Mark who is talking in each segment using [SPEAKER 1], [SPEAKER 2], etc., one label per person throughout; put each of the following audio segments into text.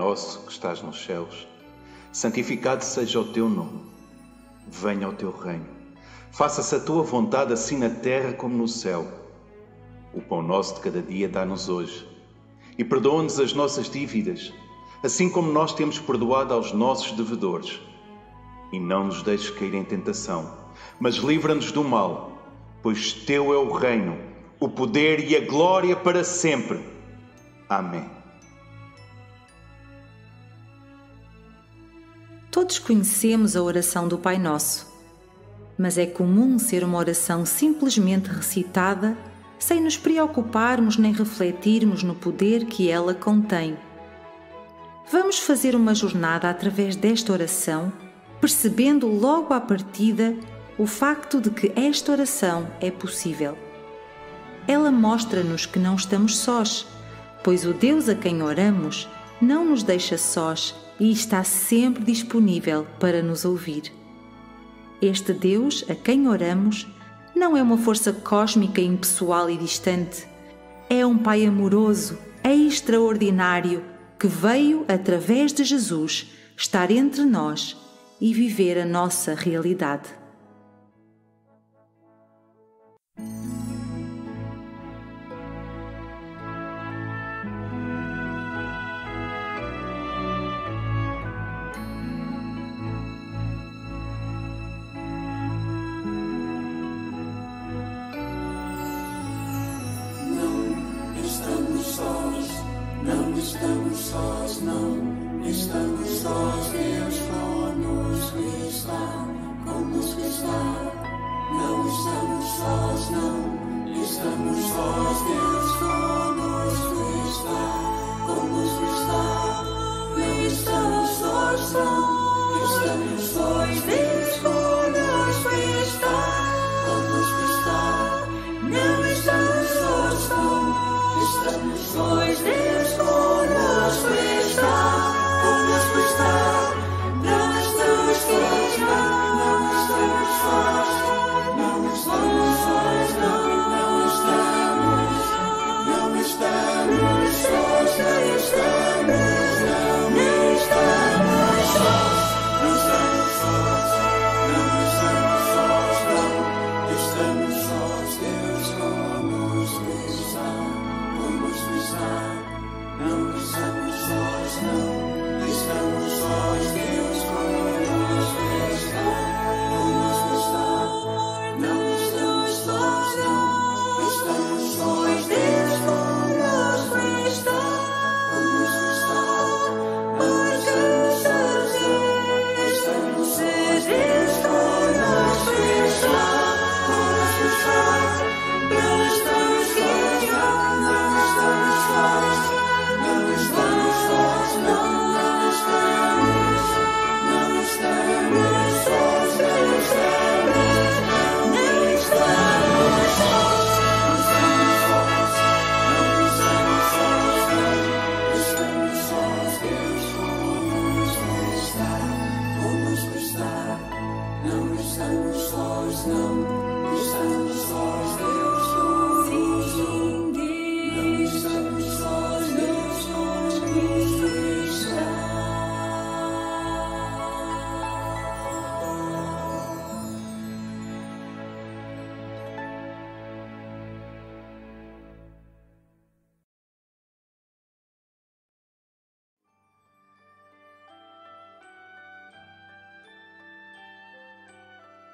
[SPEAKER 1] Nosso que estás nos céus, santificado seja o teu nome. Venha o teu reino. Faça-se a tua vontade, assim na terra como no céu. O pão nosso de cada dia dá-nos hoje. E perdoa-nos as nossas dívidas, assim como nós temos perdoado aos nossos devedores. E não nos deixes cair em tentação, mas livra-nos do mal, pois teu é o reino, o poder e a glória para sempre. Amém.
[SPEAKER 2] Todos conhecemos a oração do Pai Nosso, mas é comum ser uma oração simplesmente recitada sem nos preocuparmos nem refletirmos no poder que ela contém. Vamos fazer uma jornada através desta oração, percebendo logo à partida o facto de que esta oração é possível. Ela mostra-nos que não estamos sós, pois o Deus a quem oramos não nos deixa sós e está sempre disponível para nos ouvir. Este Deus a quem oramos não é uma força cósmica impessoal e distante. É um Pai amoroso, extraordinário, que veio, através de Jesus, estar entre nós e viver a nossa realidade.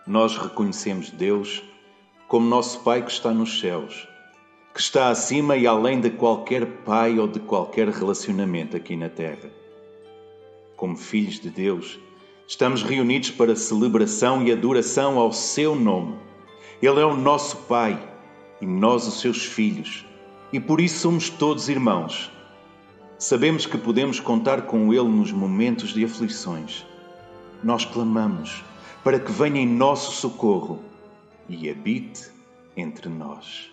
[SPEAKER 1] Nós reconhecemos Deus como nosso Pai que está nos céus, que está acima e além de qualquer pai ou de qualquer relacionamento aqui na terra. Como filhos de Deus, estamos reunidos para celebração e adoração ao seu nome. Ele é o nosso Pai e nós os seus filhos, e por isso somos todos irmãos. Sabemos que podemos contar com Ele nos momentos de aflições. Nós clamamos para que venha em nosso socorro e habite entre nós.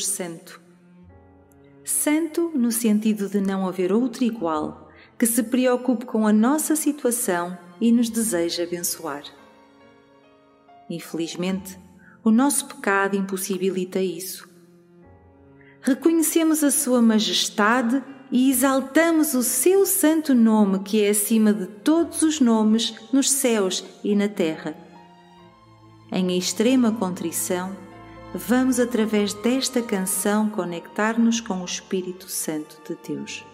[SPEAKER 3] Deus Santo. Santo no sentido de não haver outro igual, que se preocupe com a nossa situação e nos deseja abençoar. Infelizmente, o nosso pecado impossibilita isso. Reconhecemos a Sua Majestade e exaltamos o Seu Santo Nome, que é acima de todos os nomes nos céus e na terra. Em extrema contrição, vamos através desta canção conectar-nos com o Espírito Santo de Deus.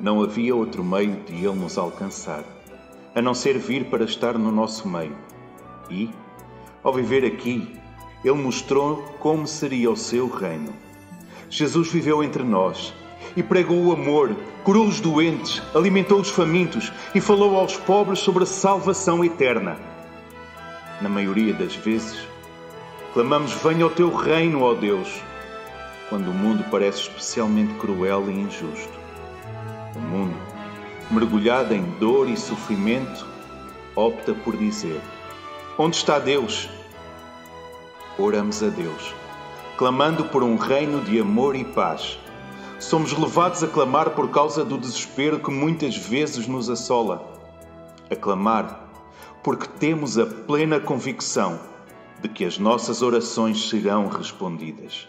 [SPEAKER 1] Não havia outro meio de ele nos alcançar, a não ser vir para estar no nosso meio. E, ao viver aqui, ele mostrou como seria o seu reino. Jesus viveu entre nós e pregou o amor, curou os doentes, alimentou os famintos e falou aos pobres sobre a salvação eterna. Na maioria das vezes, clamamos: Venha o teu reino, ó Deus, quando o mundo parece especialmente cruel e injusto. O mundo, mergulhado em dor e sofrimento, opta por dizer: Onde está Deus? Oramos a Deus, clamando por um reino de amor e paz. Somos levados a clamar por causa do desespero que muitas vezes nos assola. A clamar porque temos a plena convicção de que as nossas orações serão respondidas.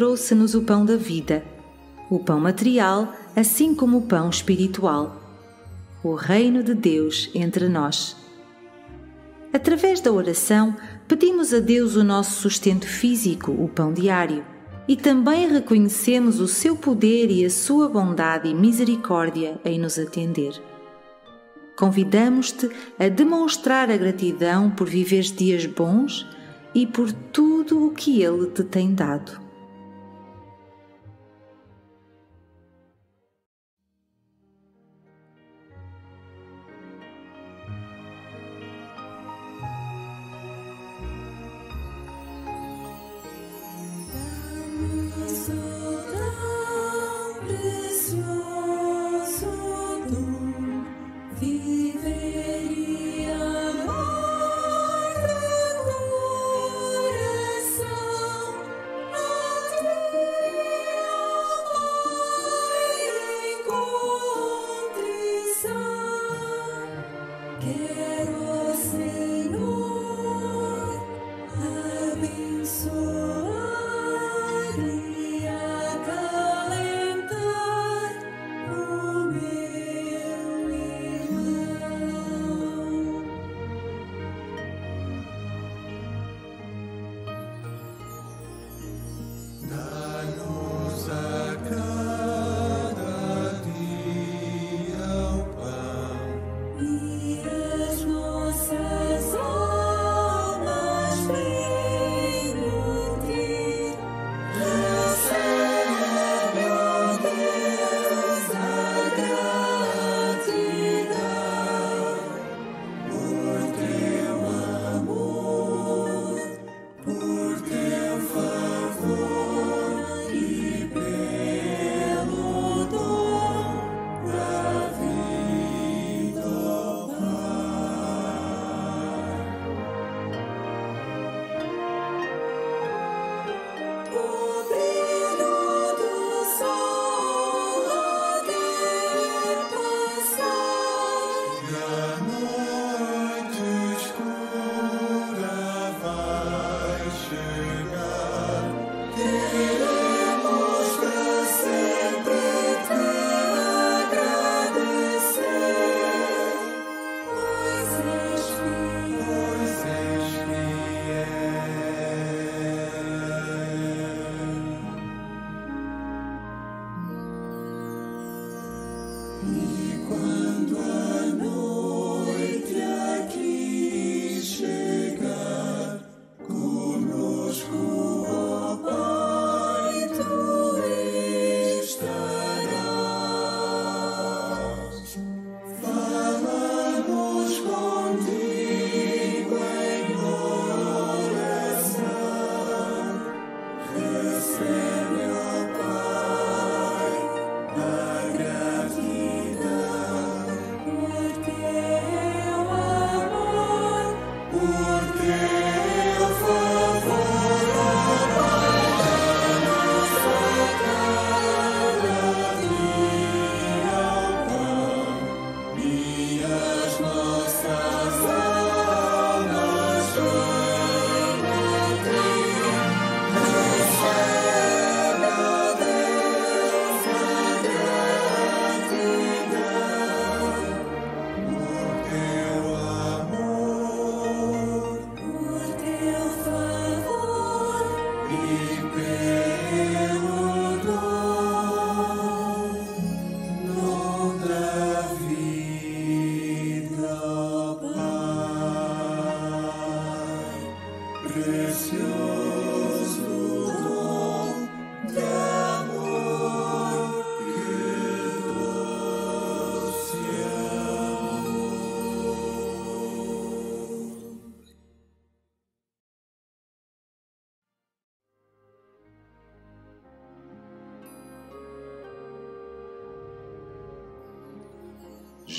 [SPEAKER 2] Trouxe-nos o pão da vida, o pão material, assim como o pão espiritual, o reino de Deus entre nós. Através da oração, pedimos a Deus o nosso sustento físico, o pão diário, e também reconhecemos o seu poder e a sua bondade e misericórdia em nos atender. Convidamos-te a demonstrar a gratidão por viveres dias bons e por tudo o que Ele te tem dado.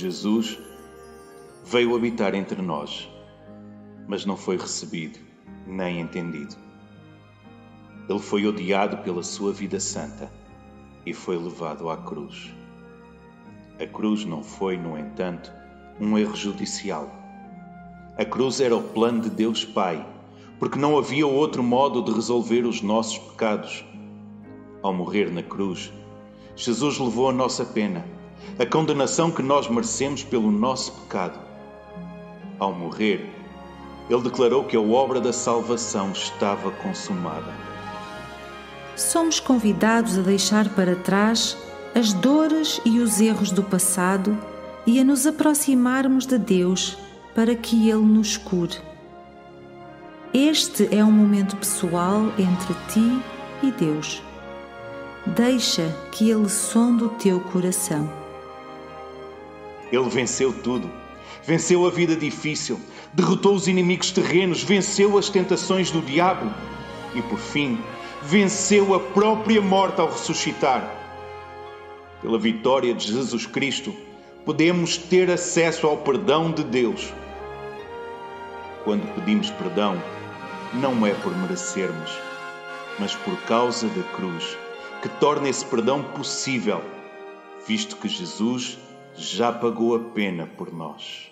[SPEAKER 1] Jesus veio habitar entre nós, mas não foi recebido nem entendido. Ele foi odiado pela sua vida santa e foi levado à cruz. A cruz não foi, no entanto, um erro judicial. A cruz era o plano de Deus Pai, porque não havia outro modo de resolver os nossos pecados. Ao morrer na cruz, Jesus levou a nossa pena, a condenação que nós merecemos pelo nosso pecado. Ao morrer, ele declarou que a obra da salvação estava consumada.
[SPEAKER 4] Somos convidados a deixar para trás as dores e os erros do passado e a nos aproximarmos de Deus para que Ele nos cure. Este é um momento pessoal entre ti e Deus. Deixa que Ele sonde o teu coração.
[SPEAKER 1] Ele venceu tudo. Venceu a vida difícil, derrotou os inimigos terrenos, venceu as tentações do diabo e, por fim, venceu a própria morte ao ressuscitar. Pela vitória de Jesus Cristo, podemos ter acesso ao perdão de Deus. Quando pedimos perdão, não é por merecermos, mas por causa da cruz, que torna esse perdão possível, visto que Jesus já pagou a pena por nós.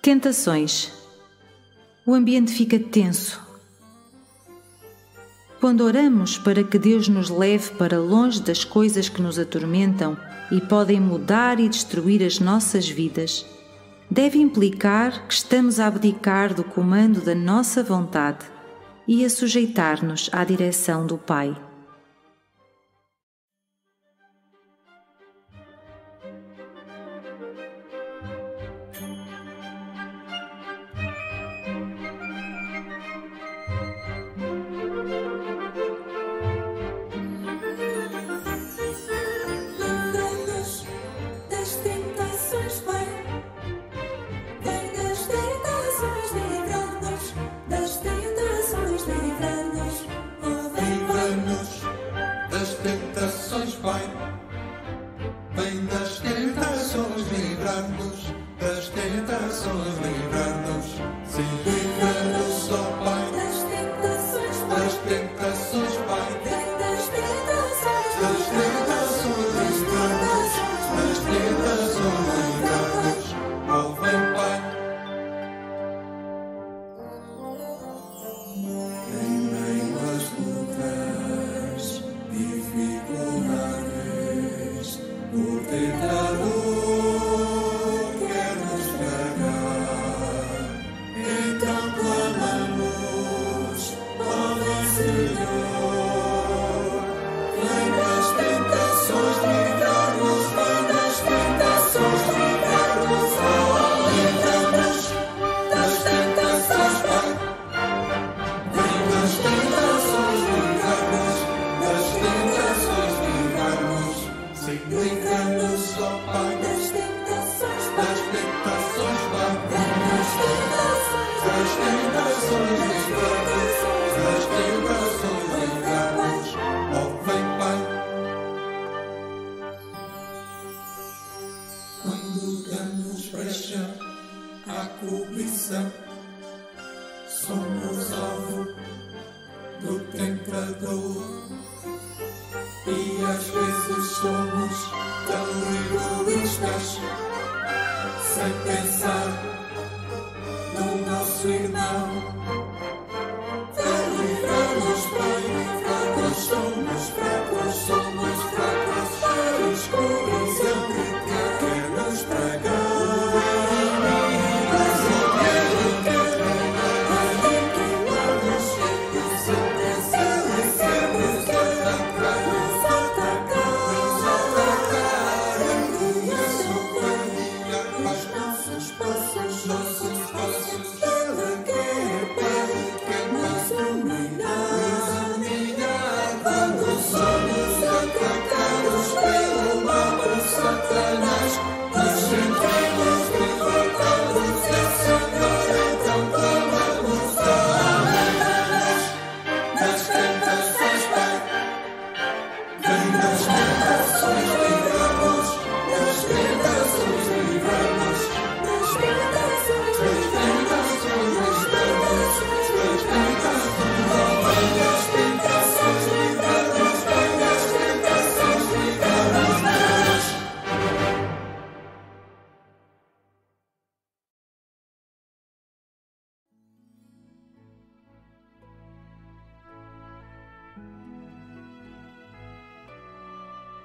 [SPEAKER 2] Tentações. O ambiente fica tenso. Quando oramos para que Deus nos leve para longe das coisas que nos atormentam e podem mudar e destruir as nossas vidas, deve implicar que estamos a abdicar do comando da nossa vontade e a sujeitar-nos à direção do Pai.
[SPEAKER 5] Vem das tentações, livra-nos das tentações, livra-nos.
[SPEAKER 3] Sim, cobiça, somos alvo do tentador. E às vezes somos tão egoístas, sem pensar no nosso irmão.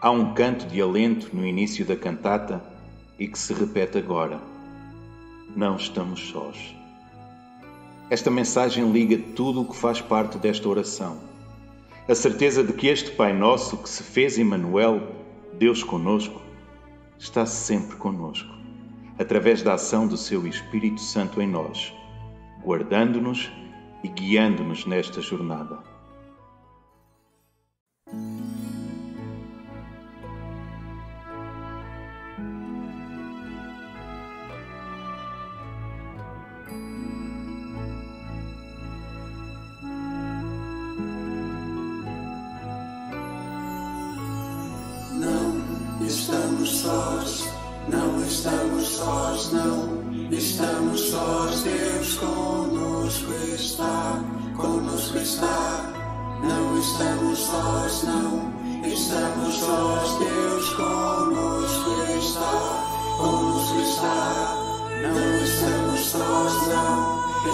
[SPEAKER 1] Há um canto de alento no início da cantata e que se repete agora. Não estamos sós. Esta mensagem liga tudo o que faz parte desta oração. A certeza de que este Pai Nosso que se fez Emmanuel, Deus conosco, está sempre conosco, através da ação do seu Espírito Santo em nós, guardando-nos e guiando-nos nesta jornada.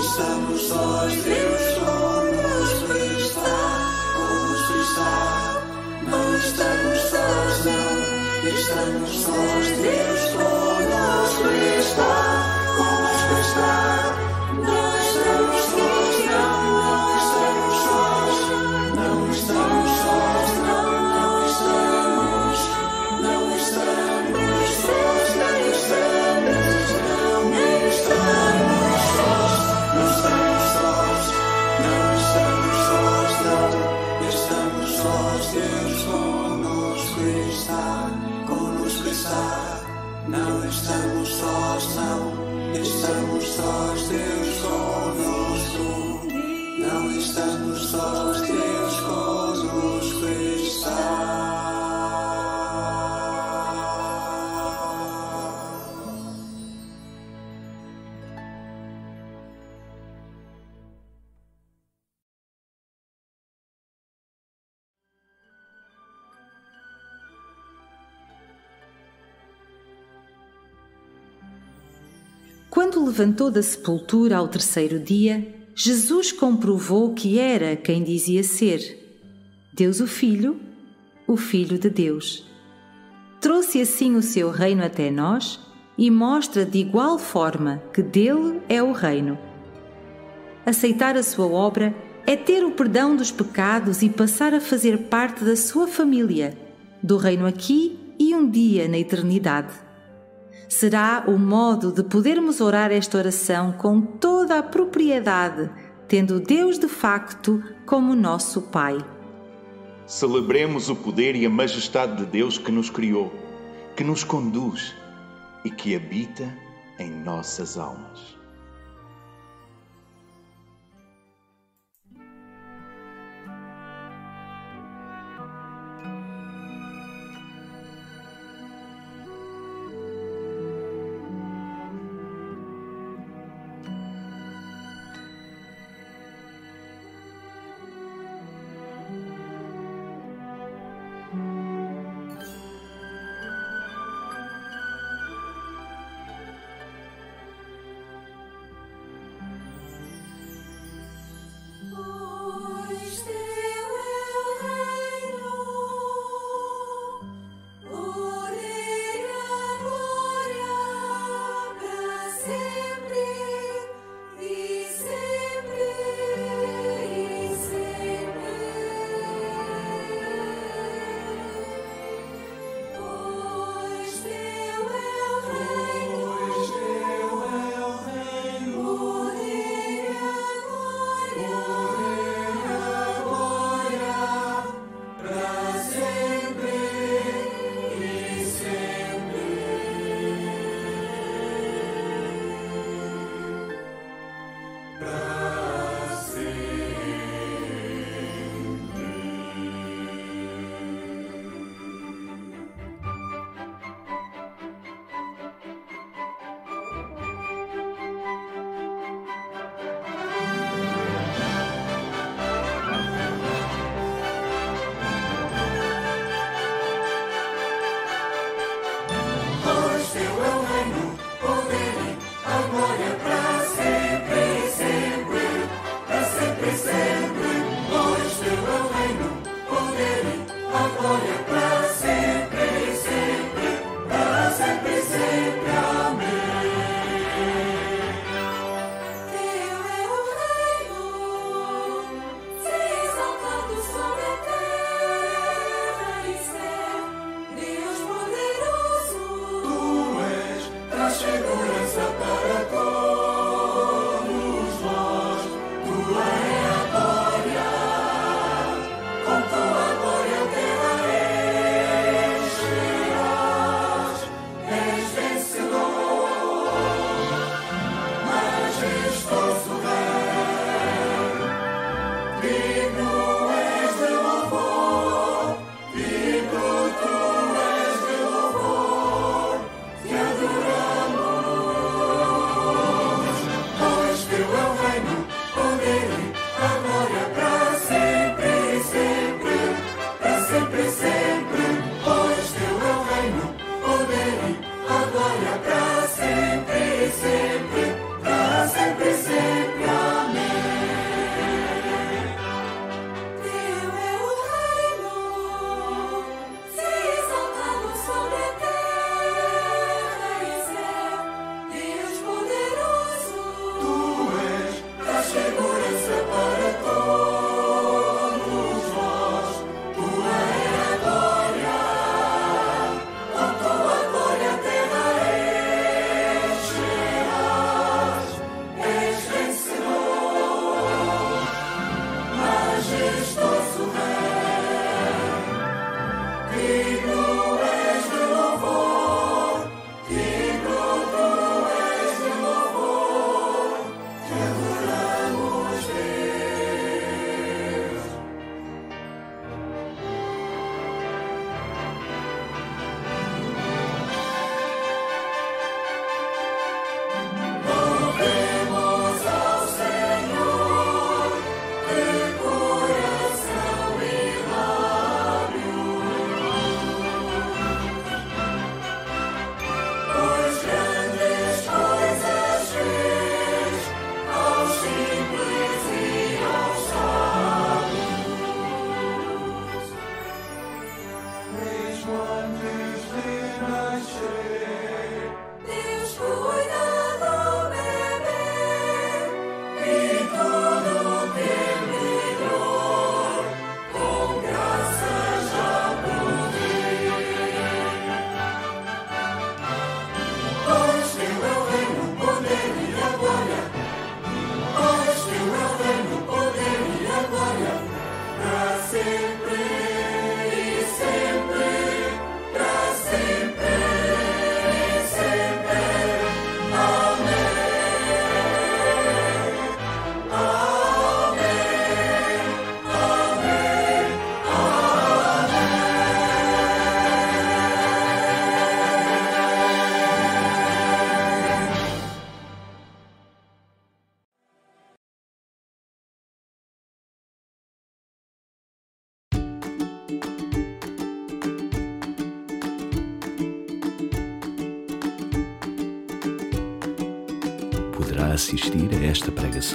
[SPEAKER 3] Estamos sós, Deus conosco está, conosco está. Não estamos sós, não, estamos sós, Deus
[SPEAKER 4] Quando levantou da sepultura ao terceiro dia, Jesus comprovou que era quem dizia ser Deus o Filho, o Filho de Deus. Trouxe assim o seu reino até nós e mostra de igual forma que dele é o reino. Aceitar a sua obra é ter o perdão dos pecados e passar a fazer parte da sua família, do reino aqui e um dia na eternidade será o modo de podermos orar esta oração com toda a propriedade, tendo Deus de facto como nosso Pai.
[SPEAKER 1] Celebremos o poder e a majestade de Deus que nos criou, que nos conduz e que habita em nossas almas.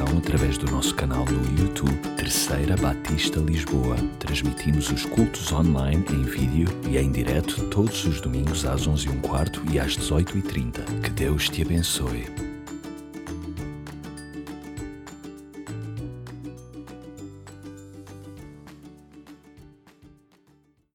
[SPEAKER 6] Através do nosso canal no YouTube Terceira Batista Lisboa. Transmitimos os cultos online em vídeo e em direto todos os domingos às 11h15 e às 18h30. Que Deus te abençoe.